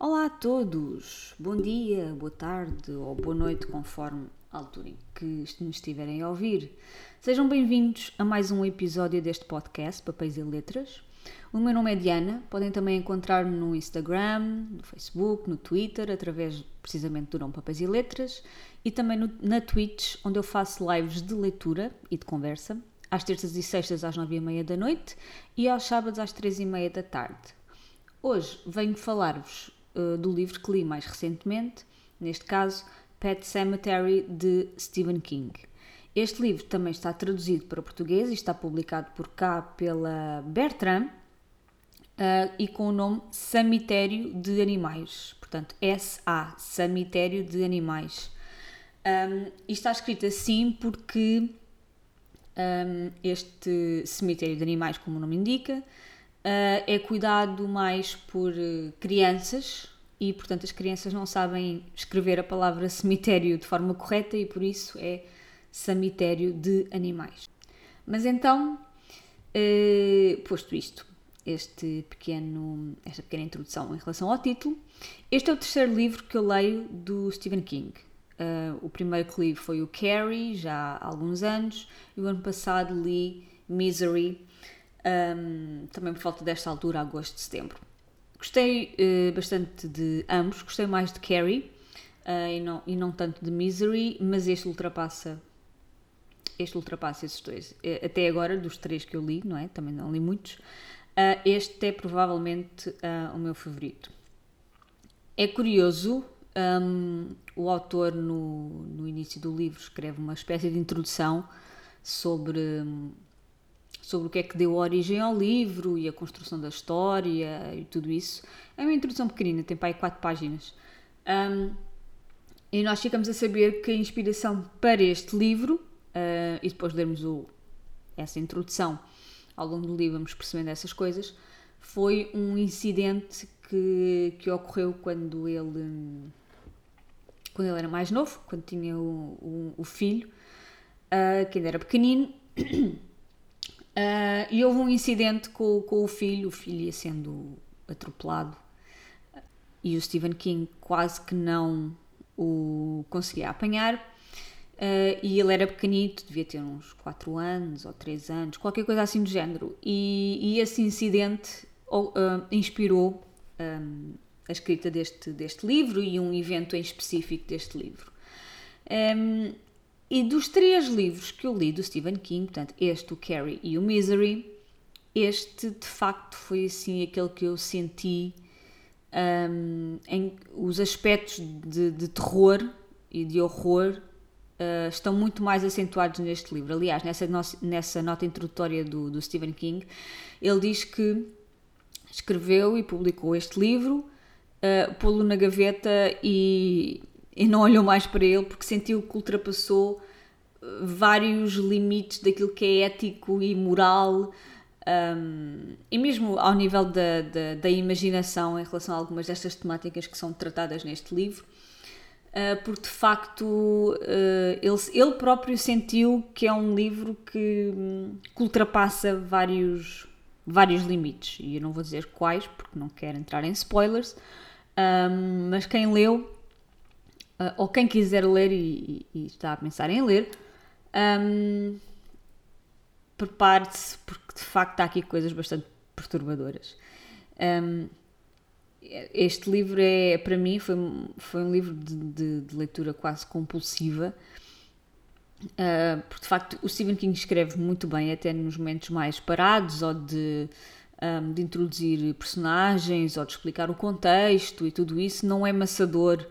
Olá a todos! Bom dia, boa tarde ou boa noite, conforme a altura em que nos estiverem a ouvir. Sejam bem-vindos a mais um episódio deste podcast Papéis e Letras. O meu nome é Diana, podem também encontrar-me no Instagram, no Facebook, no Twitter, através precisamente do nome Papéis e Letras, e também no, na Twitch, onde eu faço lives de leitura e de conversa, às terças e sextas às nove e meia da noite e aos sábados às três e meia da tarde. Hoje venho falar-vos uh, do livro que li mais recentemente, neste caso Pet Cemetery de Stephen King. Este livro também está traduzido para português e está publicado por cá pela Bertrand uh, e com o nome Cemitério de Animais. Portanto, S.A. Cemitério de Animais. Um, e está escrito assim porque um, este cemitério de animais, como o nome indica, uh, é cuidado mais por uh, crianças e, portanto, as crianças não sabem escrever a palavra cemitério de forma correta e por isso é cemitério de animais. Mas então, uh, posto isto, este pequeno, esta pequena introdução em relação ao título, este é o terceiro livro que eu leio do Stephen King. Uh, o primeiro que li foi o Carrie, já há alguns anos, e o ano passado li Misery, um, também por falta desta altura, agosto, setembro. Gostei uh, bastante de ambos, gostei mais de Carrie uh, e, não, e não tanto de Misery, mas este ultrapassa este ultrapassa esses dois. Até agora, dos três que eu li, não é? Também não li muitos, este é provavelmente o meu favorito. É curioso um, o autor, no, no início do livro, escreve uma espécie de introdução sobre, sobre o que é que deu origem ao livro e a construção da história e tudo isso. É uma introdução pequenina, tem para aí quatro páginas. Um, e nós ficamos a saber que a inspiração para este livro, uh, e depois de lermos o, essa introdução ao longo do livro, vamos percebendo essas coisas, foi um incidente que, que ocorreu quando ele quando ele era mais novo, quando tinha o, o, o filho, uh, que ainda era pequenino, uh, e houve um incidente com, com o filho, o filho ia sendo atropelado, e o Stephen King quase que não o conseguia apanhar. Uh, e ele era pequenito, devia ter uns 4 anos ou 3 anos, qualquer coisa assim do género. E, e esse incidente uh, inspirou um, a escrita deste, deste livro e um evento em específico deste livro. Um, e dos três livros que eu li do Stephen King, portanto, este, o Carrie e o Misery, este de facto foi assim aquele que eu senti um, em os aspectos de, de, terror e de horror uh, estão muito mais acentuados neste livro. Aliás, nessa, nessa nota introdutória do, do Stephen King, ele diz que escreveu e publicou este livro uh, pô-lo na gaveta e, e não olhou mais para ele porque sentiu que ultrapassou eh, vários limites daquilo que é ético e moral. Um, e mesmo ao nível da, da, da, imaginação em relação a algumas destas temáticas que são tratadas neste livro, uh, porque de facto uh, ele, ele próprio sentiu que é um livro que, que, ultrapassa vários, vários limites. E eu não vou dizer quais, porque não quero entrar em spoilers, um, mas quem leu, uh, ou quem quiser ler e, e, está a pensar em ler, um, prepare-se, porque de facto há aqui coisas bastante perturbadoras. Um, este livro é, para mim, foi, foi um livro de, de, de leitura quase compulsiva, uh, porque de facto o Stephen King escreve muito bem, até nos momentos mais parados ou de um, de introduzir personagens ou de explicar o contexto e tudo isso não é maçador,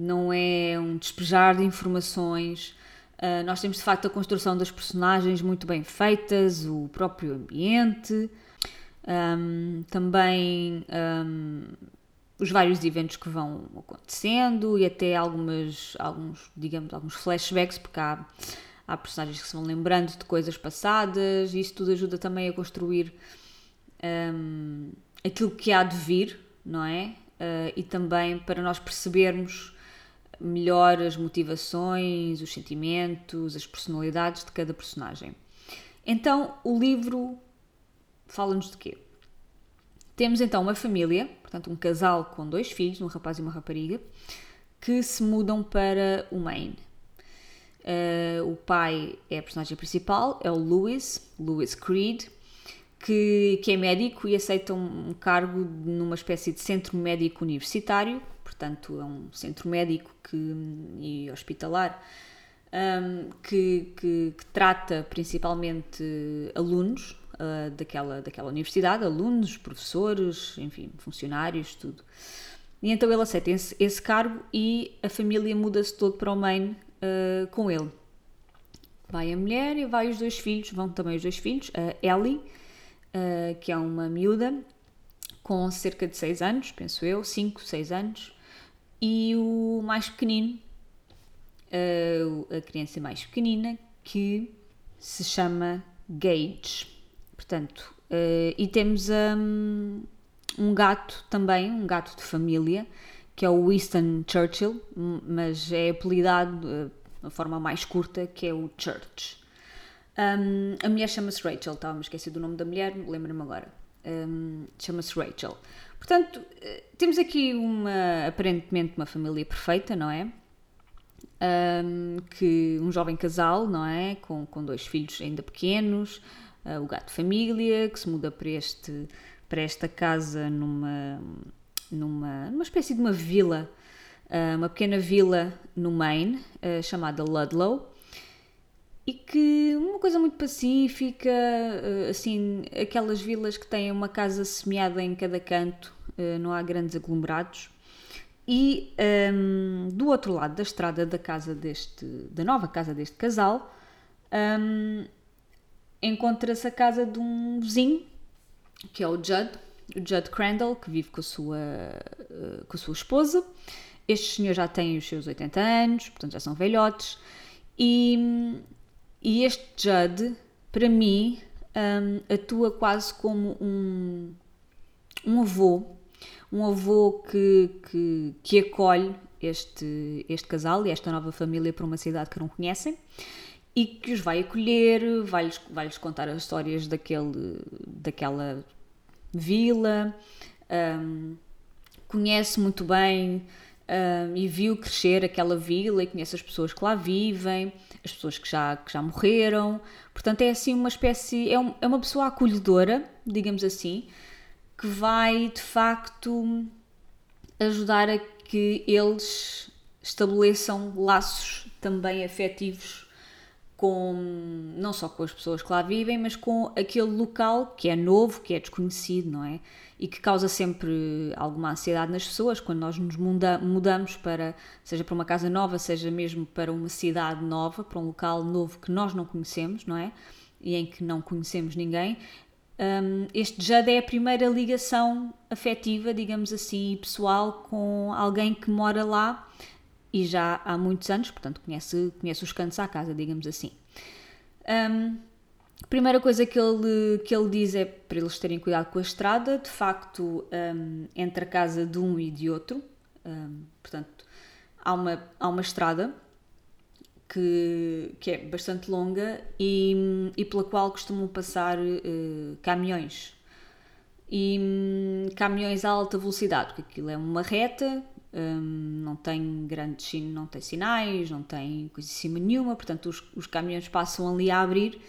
não é um despejar de informações. Uh, nós temos de facto a construção das personagens muito bem feitas, o próprio ambiente, um, também um, os vários eventos que vão acontecendo e até algumas, alguns, digamos, alguns flashbacks, porque há, há personagens que se vão lembrando de coisas passadas, e isso tudo ajuda também a construir um, aquilo que há de vir, não é? Uh, e também para nós percebermos melhor as motivações, os sentimentos, as personalidades de cada personagem. Então, o livro fala-nos de quê? Temos então uma família, portanto, um casal com dois filhos, um rapaz e uma rapariga, que se mudam para o Maine. Uh, o pai é a personagem principal, é o Lewis, Lewis Creed, que, que é médico e aceita um, um cargo numa espécie de centro médico universitário, portanto, é um centro médico que, e hospitalar um, que, que, que, trata principalmente alunos uh, daquela, daquela universidade, alunos, professores, enfim, funcionários, tudo. E então ele aceita esse, esse cargo e a família muda-se todo para o Maine uh, com ele. Vai a mulher e vai os dois filhos, vão também os dois filhos, a Ellie, uh, que é uma miúda com cerca de 6 anos, penso eu, 5, 6 anos, e o mais pequenino, a criança mais pequenina, que se chama Gage. Portanto, uh, e temos um, um gato também, um gato de família, que é o Winston Churchill, mas é apelidado uh, de forma mais curta, que é o Church. Um, a mulher chama-se Rachel, estava-me esquecido do nome da mulher, lembro-me agora. Um, chama-se Rachel. Portanto, eh, temos aqui uma, aparentemente uma família perfeita, não é? Um, que um jovem casal, não é? Com, com dois filhos ainda pequenos, uh, o gato família, que se muda para, este, para esta casa numa, numa, numa espécie de uma vila, uh, uma pequena vila no Maine, uh, chamada Ludlow e que uma coisa muito pacífica, eh, assim, aquelas vilas que têm uma casa semeada em cada canto, eh, não há grandes aglomerados. E um, ehm, do outro lado da estrada da casa deste, da nova casa deste casal, um, ehm, encontra-se a casa de um vizinho, que é o Judd, o Judd Crandall, que vive com a sua, eh, com a sua esposa. Este senhor já tem os seus 80 anos, portanto já são velhotes, e e este Judd, para mim, um, atua quase como um, um avô, um avô que, que, que acolhe este, este casal e esta nova família para uma cidade que não conhecem e que os vai acolher, vai-lhes vai -lhes contar as histórias daquele, daquela vila, um, conhece muito bem um, e viu crescer aquela vila e conhece as pessoas que lá vivem, as pessoas que já, que já morreram. Portanto, é assim uma espécie, é, um, é uma pessoa acolhedora, digamos assim, que vai de facto ajudar a que eles estabeleçam laços também afetivos com não só com as pessoas que lá vivem, mas com aquele local que é novo, que é desconhecido, não é? E que causa sempre alguma ansiedade nas pessoas quando nós nos muda, mudamos para, seja para uma casa nova, seja mesmo para uma cidade nova, para um local novo que nós não conhecemos, não é? E em que não conhecemos ninguém. Um, este já é a primeira ligação afetiva, digamos assim, pessoal com alguém que mora lá e já há muitos anos, portanto conhece, conhece os cantos à casa, digamos assim. Um, primeira coisa que ele, que ele diz é para eles terem cuidado com a estrada, de facto, um, entre a casa de um e de outro, um, portanto, há uma, há uma estrada que, que é bastante longa e, e pela qual costumam passar uh, caminhões. E um, caminhões a alta velocidade, porque aquilo é uma reta um, não tem grandes não tem sinais, não tem coisa em cima nenhuma, portanto os, os caminhões passam ali a abrir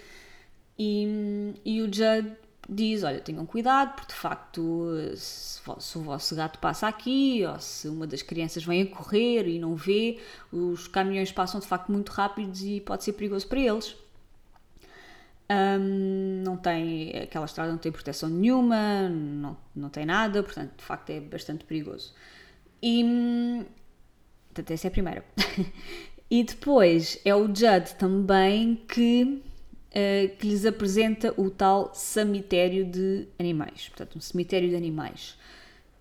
e, e o Judd diz, olha, tenham cuidado porque de facto se, se, o vosso gato passa aqui ou se uma das crianças vem a correr e não vê, os caminhões passam de facto muito rápidos e pode ser perigoso para eles. Um, não tem, aquela estrada não tem proteção nenhuma, não, não tem nada, portanto de facto é bastante perigoso. E. Portanto, essa é a primeira. e depois é o Judd também que, uh, que lhes apresenta o tal cemitério de animais. Portanto, um cemitério de animais.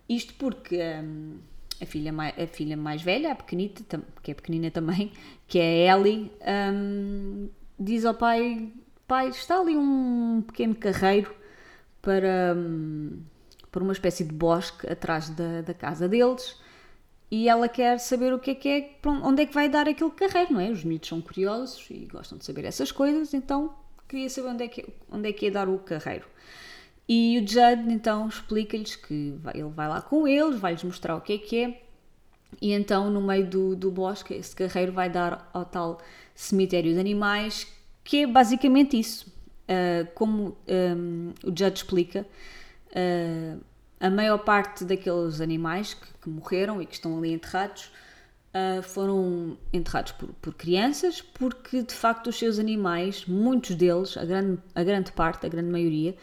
Isto porque um, a, filha mais, a filha mais velha, a pequenita, que é pequenina também, que é a Ellie, um, diz ao pai: Pai, está ali um pequeno carreiro para, um, para uma espécie de bosque atrás da, da casa deles e ela quer saber o que é que é, onde é que vai dar aquele carreiro, não é? Os miúdos são curiosos e gostam de saber essas coisas, então queria saber onde é que, onde é que ia dar o carreiro. E o Judd então explica-lhes que vai, ele vai lá com eles, vai-lhes mostrar o que é que é, e então no meio do, do bosque esse guerreiro vai dar ao tal cemitério de animais, que é basicamente isso. Uh, como um, o Judd explica, uh, a maior parte daqueles animais que, que, morreram e que estão ali enterrados uh, foram enterrados por, por, crianças, porque de facto os seus animais, muitos deles, a grande, a grande parte, a grande maioria,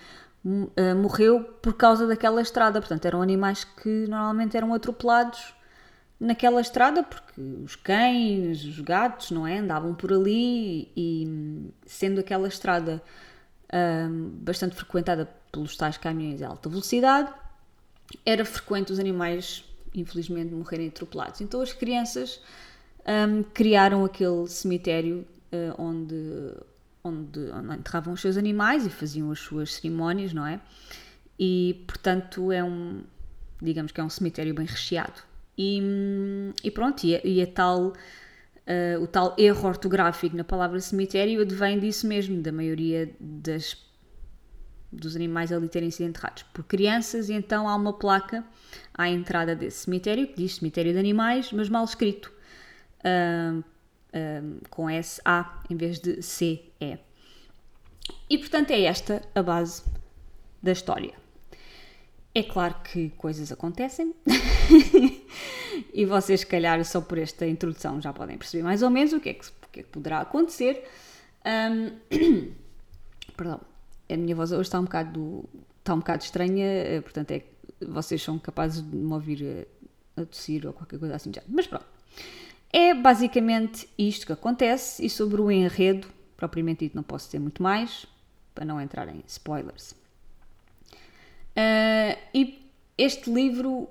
uh, morreu por causa daquela estrada. Portanto, eram animais que normalmente eram atropelados naquela estrada porque os cães, os gatos, não é? Andavam por ali e, sendo aquela estrada uh, bastante frequentada pelos tais caminhões de alta velocidade, era frequente os animais, infelizmente, morrerem atropelados. Então as crianças um, criaram aquele cemitério uh, onde, onde, onde enterravam os seus animais e faziam as suas cerimónias, não é? E, portanto, é um, digamos que é um cemitério bem recheado. E, e pronto, e, e a tal, uh, o tal erro ortográfico na palavra cemitério advém disso mesmo, da maioria das dos animais ali terem sido enterrados por crianças, e então há uma placa à entrada desse cemitério que diz cemitério de animais, mas mal escrito, uh, uh, com S-A em vez de C-E. E portanto é esta a base da história. É claro que coisas acontecem e vocês, se calhar, só por esta introdução já podem perceber mais ou menos o que é que, que, é que poderá acontecer. Um, perdão, a minha voz hoje está um bocado, está um bocado estranha, eh, portanto é vocês são capazes de me ouvir a, a tossir ou qualquer coisa assim já. Mas pronto. É basicamente isto que acontece e sobre o enredo, propriamente dito, não posso dizer muito mais, para não entrar em spoilers. Uh, e este livro,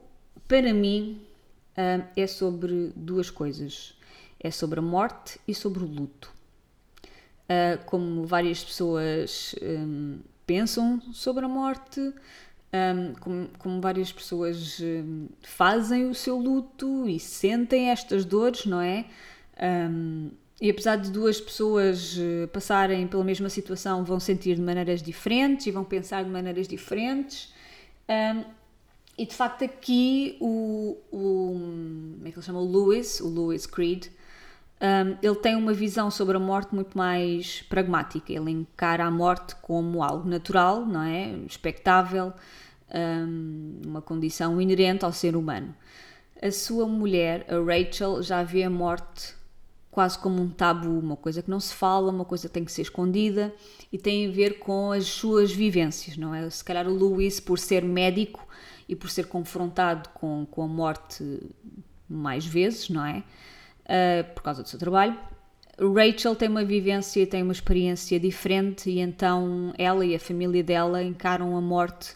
para mim, uh, é sobre duas coisas. É sobre a morte e sobre o luto uh, como várias pessoas um, pensam sobre a morte, um, como, como, várias pessoas um, fazem o seu luto e sentem estas dores, não é? Um, e apesar de duas pessoas uh, passarem pela mesma situação, vão sentir de maneiras diferentes e vão pensar de maneiras diferentes. Um, e de facto aqui o, o como é que ele chama? O Lewis, o Lewis Creed, um, ele tem uma visão sobre a morte muito mais pragmática. Ele encara a morte como algo natural, não é? Expectável, um, uma condição inerente ao ser humano. A sua mulher, a Rachel, já vê a morte quase como um tabu, uma coisa que não se fala, uma coisa que tem que ser escondida e tem a ver com as suas vivências, não é? Se calhar o Lewis, por ser médico e por ser confrontado com, com a morte mais vezes, não é? Uh, por causa do seu trabalho. Rachel tem uma vivência, tem uma experiência diferente e então ela e a família dela encaram a morte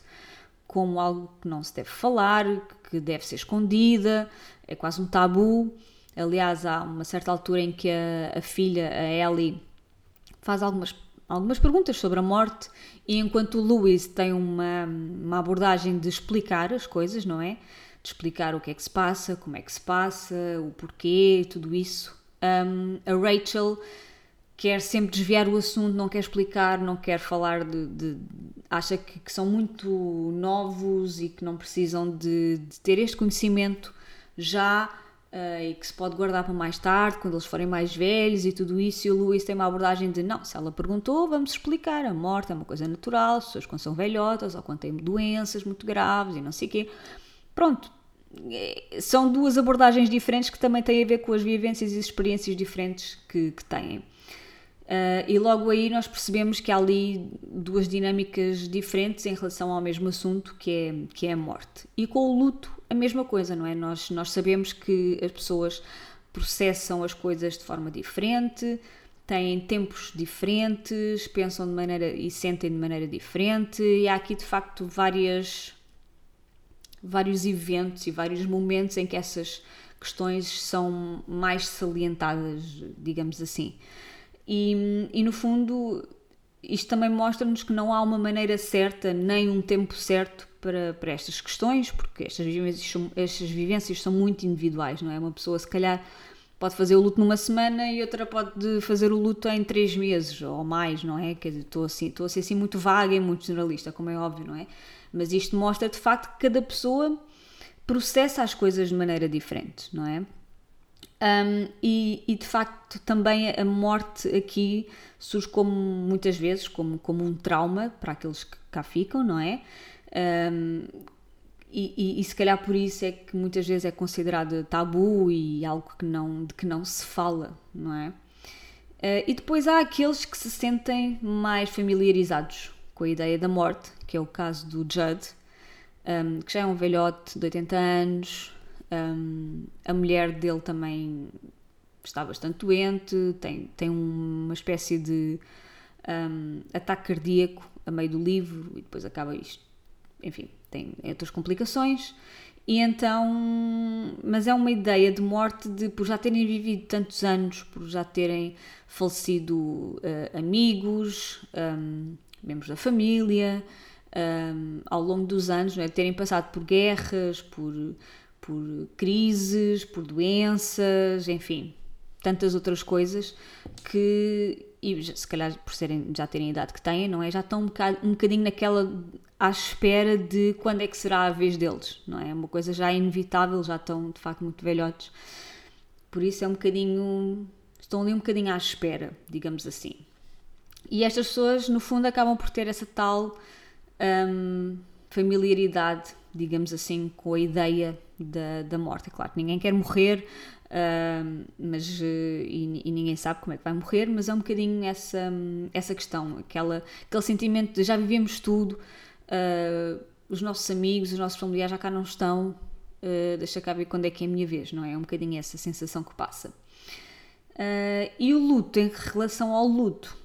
como algo que não se deve falar, que deve ser escondida, é quase um tabu. Aliás, há uma certa altura em que a, a filha, a Ellie, faz algumas, algumas perguntas sobre a morte e enquanto o Louis tem uma, uma abordagem de explicar as coisas, não é? De explicar o que é que se passa, como é que se passa, o porquê, tudo isso. Um, a Rachel quer sempre desviar o assunto, não quer explicar, não quer falar de. de acha que, que, são muito novos e que não precisam de, de ter este conhecimento já uh, e que se pode guardar para mais tarde, quando eles forem mais velhos e tudo isso. E o Luís tem uma abordagem de: não, se ela perguntou, vamos explicar. A morte é uma coisa natural, as pessoas quando são velhotas ou quando têm doenças muito graves e não sei o quê Pronto, é, são duas abordagens diferentes que também têm a ver com as vivências e experiências diferentes que, que têm. Uh, e logo aí nós percebemos que há ali duas dinâmicas diferentes em relação ao mesmo assunto, que é, que é a morte. E com o luto, a mesma coisa, não é? Nós, nós sabemos que as pessoas processam as coisas de forma diferente, têm tempos diferentes, pensam de maneira e sentem de maneira diferente, e há aqui de facto várias vários eventos e vários momentos em que essas questões são mais salientadas, digamos assim. E, e no fundo, isto também mostra-nos que não há uma maneira certa nem um tempo certo para, para estas questões, porque estas vivências, estas vivências são muito individuais, não é? Uma pessoa, se calhar, pode fazer o luto numa semana e outra pode fazer o luto em três meses ou mais, não é? Quer dizer, estou, assim, estou a ser assim muito vaga e muito generalista, como é óbvio, não é? Mas isto mostra de facto que cada pessoa processa as coisas de maneira diferente, não é? Um, e, e, de facto também a morte aqui surge como muitas vezes como, como um trauma para aqueles que cá ficam, não é? Um, e, e, e, se calhar por isso é que muitas vezes é considerado tabu e algo que não, de que não se fala, não é? Uh, e depois há aqueles que se sentem mais familiarizados com a ideia da morte, que é o caso do Judd, um, que já é um velhote de 80 anos, um, a mulher dele também está bastante doente, tem, tem uma espécie de um, ataque cardíaco a meio do livro e depois acaba isto. Enfim, tem outras complicações. E então, mas é uma ideia de morte de por já terem vivido tantos anos, por já terem falecido uh, amigos, um, membros da família, um, ao longo dos anos, é? terem passado por guerras, por por crises, por doenças, enfim, tantas outras coisas que, e se calhar por serem, já terem a idade que têm, não é? Já estão um bocadinho, um bocadinho naquela à espera de quando é que será a vez deles, não é? Uma coisa já inevitável, já estão de facto muito velhotes. Por isso é um bocadinho. estão ali um bocadinho à espera, digamos assim. E estas pessoas, no fundo, acabam por ter essa tal hum, familiaridade, digamos assim, com a ideia da, da morte. É claro que ninguém quer morrer, uh, mas, uh, e, e, ninguém sabe como é que vai morrer, mas é um bocadinho essa, essa questão, aquela, aquele sentimento de já vivemos tudo, uh, os nossos amigos, os nossos familiares já cá não estão, uh, deixa cá ver quando é que é a minha vez, não é? É um bocadinho essa sensação que passa. e o luto, em relação ao luto,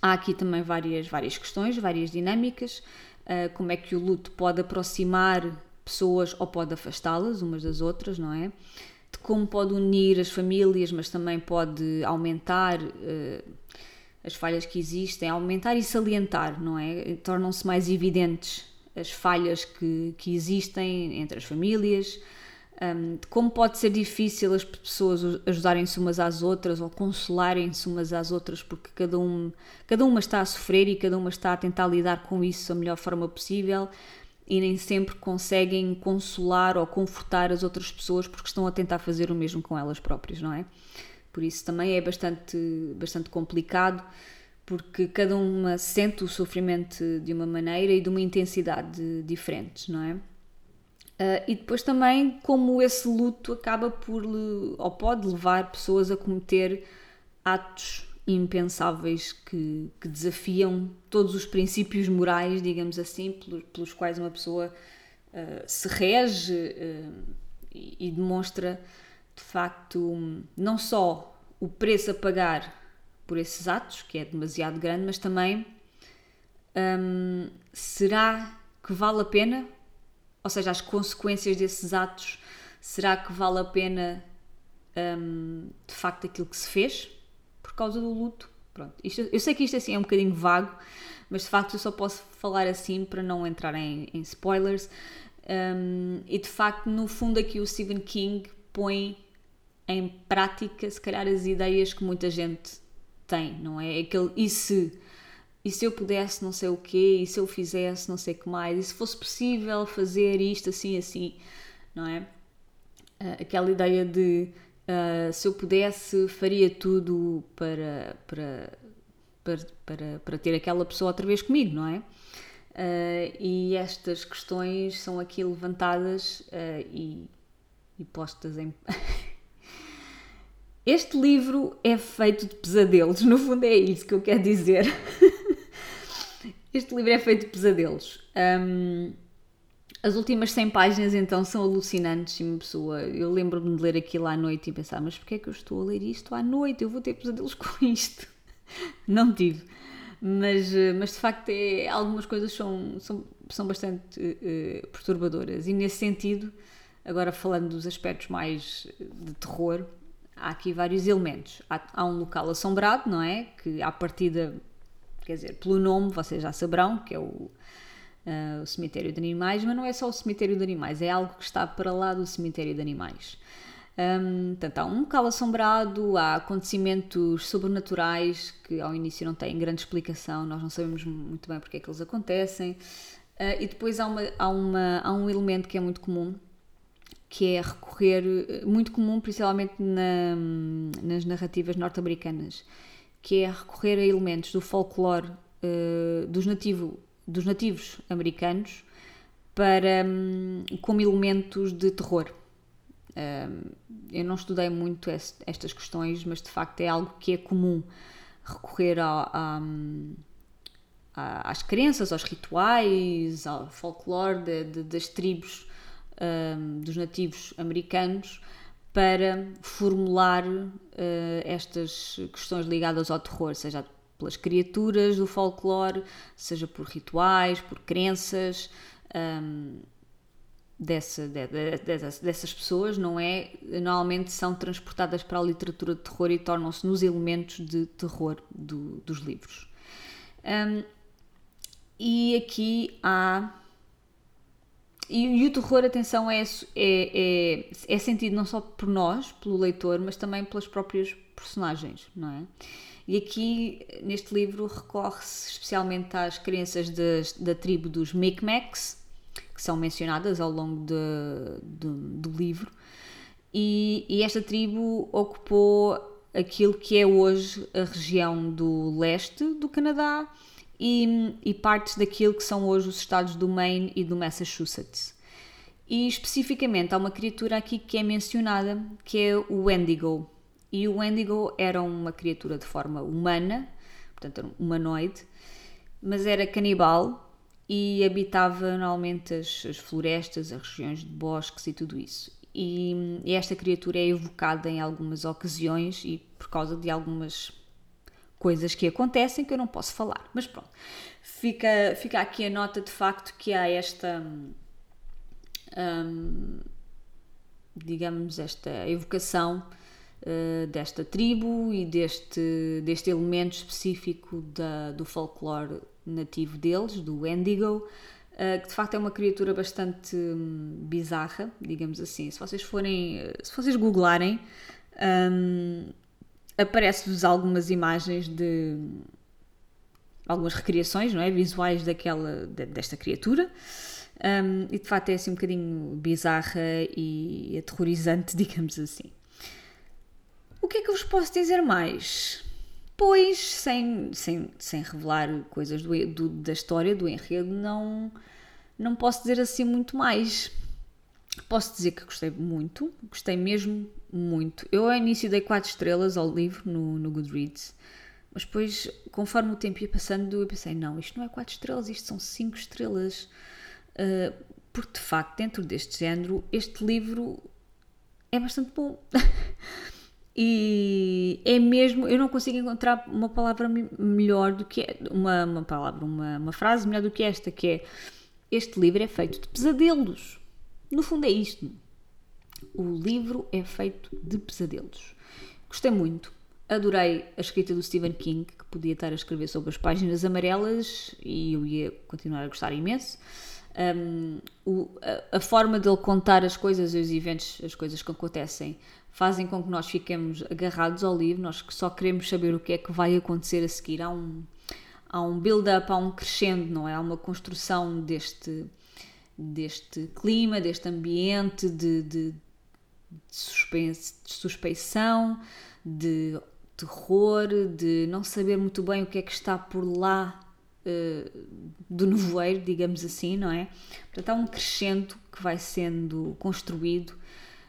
há aqui também várias, várias questões, várias dinâmicas. Como é que o luto pode aproximar pessoas ou pode afastá-las umas das outras, não é? De como pode unir as famílias, mas também pode aumentar uh, as falhas que existem, aumentar e salientar, não é? Tornam-se mais evidentes as falhas que, que existem entre as famílias, um, de como pode ser difícil as pessoas ajudarem-se umas às outras ou consolarem-se umas às outras, porque cada, um, cada uma está a sofrer e cada uma está a tentar lidar com isso da melhor forma possível e nem sempre conseguem consolar ou confortar as outras pessoas porque estão a tentar fazer o mesmo com elas próprias, não é? Por isso também é bastante, bastante complicado porque cada uma sente o sofrimento de uma maneira e de uma intensidade diferentes, não é? Uh, e depois também como esse luto acaba por ou pode levar pessoas a cometer atos impensáveis que, que, desafiam todos os princípios morais, digamos assim, pelos, pelos quais uma pessoa uh, se rege uh, e, e, demonstra de facto não só o preço a pagar por esses atos, que é demasiado grande, mas também um, será que vale a pena? Ou seja, as consequências desses atos, será que vale a pena um, de facto aquilo que se fez? Causa do luto. Pronto, isto, eu sei que isto assim é um bocadinho vago, mas de facto eu só posso falar assim para não entrar em, em spoilers. Um, e de facto, no fundo, aqui o Stephen King põe em prática, se calhar, as ideias que muita gente tem, não é? Aquele e se, e se eu pudesse não sei o quê, e se eu fizesse não sei o que mais, e se fosse possível fazer isto assim, assim, não é? Uh, aquela ideia de Uh, se eu pudesse, faria tudo para, para, para, para, para ter aquela pessoa outra vez comigo, não é? Uh, e estas questões são aqui levantadas uh, e, e postas em. este livro é feito de pesadelos, no fundo é isso que eu quero dizer. este livro é feito de pesadelos. Um, as últimas 100 páginas então são alucinantes e uma pessoa, eu lembro-me de ler aquilo à noite e pensar, mas porquê é que eu estou a ler isto à noite? Eu vou ter pesadelos com isto. Não tive. Mas, eh, mas de facto é, algumas coisas são, são, são bastante uh, perturbadoras e nesse sentido, agora falando dos aspectos mais de terror, há aqui vários elementos. Há, há um local assombrado, não é? Que à partida, quer dizer, pelo nome vocês já saberão, que é o uh, o cemitério de animais, mas não é só o cemitério de animais, é algo que está para lá do cemitério de animais. Um, portanto, há um local assombrado, há acontecimentos sobrenaturais que ao início não têm grande explicação, nós não sabemos muito bem porque é que eles acontecem. Uh, e depois há, uma, há, uma, há um elemento que é muito comum, que é recorrer, muito comum principalmente na, nas narrativas norte-americanas, que é recorrer a elementos do folclore uh, dos, nativo, dos nativos americanos para, um, como elementos de terror. Eu não estudei muito estas questões, mas de facto é algo que é comum recorrer a, a, às crenças, aos rituais, ao folclore de, de, das tribos dos nativos americanos para formular uh, estas questões ligadas ao terror, seja pelas criaturas do folclore, seja por rituais, por crenças. Um, dessa, de, de, dessas, dessas pessoas, não é? Normalmente são transportadas para a literatura de terror e tornam-se nos elementos de terror do, dos livros. Um, e aqui há. E, e, o terror, atenção, é, é, é, é sentido não só por nós, pelo leitor, mas também pelas próprias personagens, não é? E aqui, neste livro, recorre-se especialmente às crenças das, da tribo dos Micmacs, que são mencionadas ao longo de, de, do livro. E, e, esta tribo ocupou aquilo que é hoje a região do leste do Canadá e, e partes daquilo que são hoje os estados do Maine e do Massachusetts. E especificamente há uma criatura aqui que é mencionada, que é o Wendigo. E o Wendigo era uma criatura de forma humana, portanto era um humanoide, mas era canibal e habitava normalmente as, as, florestas, as regiões de bosques e tudo isso. E, e, esta criatura é evocada em algumas ocasiões e por causa de algumas coisas que acontecem que eu não posso falar. Mas pronto, fica, fica aqui a nota de facto que há esta. Hum, digamos, esta evocação uh, desta tribo e deste, deste elemento específico da, do folclore nativo deles, do Wendigo, uh, que de facto é uma criatura bastante um, bizarra, digamos assim. Se vocês forem, se vocês googlarem, um, aparece-vos algumas imagens de algumas recriações, não é, visuais daquela desta criatura. Um, e de facto é assim um bocadinho bizarra e aterrorizante, digamos assim. O que é que eu vos posso dizer mais? Pois, sem, sem, sem revelar coisas do, do, da história, do enredo, não, não posso dizer assim muito mais. Posso dizer que gostei muito, gostei mesmo muito. Eu ao início dei 4 estrelas ao livro no, no Goodreads, mas depois, conforme o tempo ia passando, eu pensei: não, isto não é 4 estrelas, isto são 5 estrelas. Uh, porque de facto, dentro deste género, este livro é bastante bom. E é mesmo, eu não consigo encontrar uma palavra melhor do que uma, uma palavra, uma, uma frase melhor do que esta, que é este livro é feito de pesadelos. No fundo é isto. O livro é feito de pesadelos. Gostei muito. Adorei a escrita do Stephen King, que podia estar a escrever sobre as páginas amarelas e eu ia continuar a gostar imenso. Um, o, a, a, forma dele contar as coisas, os eventos, as coisas que acontecem fazem com que nós fiquemos agarrados ao livro, nós só queremos saber o que é que vai acontecer a seguir. Há um, há um build-up, há um crescendo, não é? Há uma construção deste, deste clima, deste ambiente de, de, de, suspense, de suspeição, de terror, de não saber muito bem o que é que está por lá uh, do nevoeiro, digamos assim, não é? Portanto, há um crescendo que vai sendo construído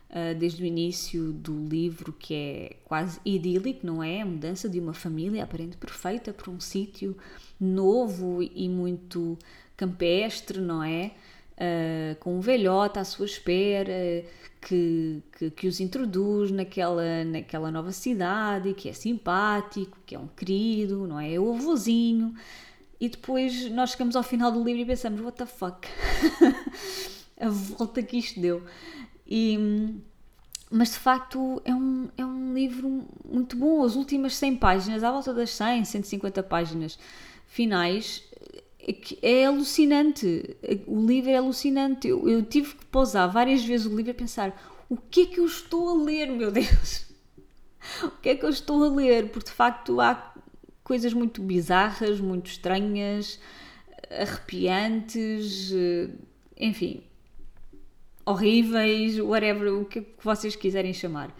uh, desde o início do livro, que é quase idílico, não é? A mudança de uma família aparente perfeita para um sítio novo e muito campestre, não é? Uh, com um velhote à sua espera, que, que, que, os introduz naquela, naquela nova cidade, que é simpático, que é um querido, não é? É o avôzinho. E depois nós chegamos ao final do livro e pensamos, what the fuck? a volta que isto deu. E, mas de facto é um, é um livro muito bom. As últimas 100 páginas, à volta das 100, 150 páginas finais, é, é alucinante. O livro é alucinante. Eu, eu tive que pausar várias vezes o livro a pensar o que é que eu estou a ler, meu Deus? O que é que eu estou a ler? Porque de facto há coisas muito bizarras, muito estranhas, arrepiantes, eh, enfim, horríveis, whatever, o que vocês quiserem chamar.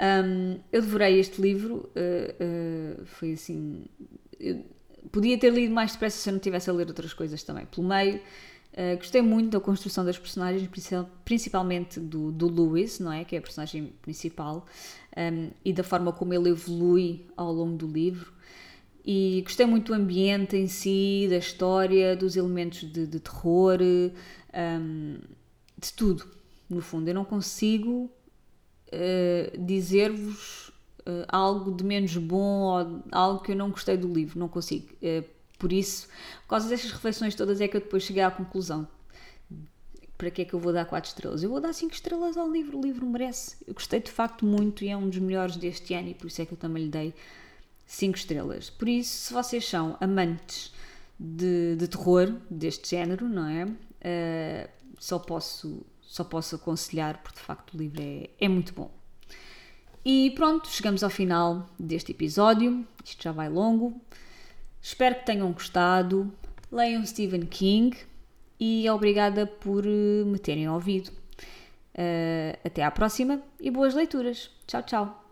Um, eu devorei este livro, uh, uh, foi assim. podia ter lido mais depressa se eu não tivesse a ler outras coisas também. Pelo meio, uh, gostei muito da construção das personagens, principalmente do, do Lewis, não é? Que é a personagem principal, um, e da forma como ele evolui ao longo do livro. E gostei muito do ambiente em si, da história, dos elementos de, de terror, um, de tudo, no fundo. Eu não consigo uh, dizer-vos uh, algo de menos bom ou algo que eu não gostei do livro, não consigo. Uh, por isso, por causa destas reflexões todas, é que eu depois cheguei à conclusão. Para que é que eu vou dar 4 estrelas? Eu vou dar 5 estrelas ao livro, o livro merece. Eu gostei de facto muito e é um dos melhores deste ano e por isso é que eu também lhe dei 5 estrelas. Por isso, se vocês são amantes de, de terror deste género, não é? Uh, só posso só posso aconselhar, porque de facto o livro é, é muito bom. E pronto, chegamos ao final deste episódio. Isto já vai longo. Espero que tenham gostado. Leiam Stephen King e obrigada por eh, me terem ouvido. Uh, até à próxima e boas leituras. Tchau, tchau.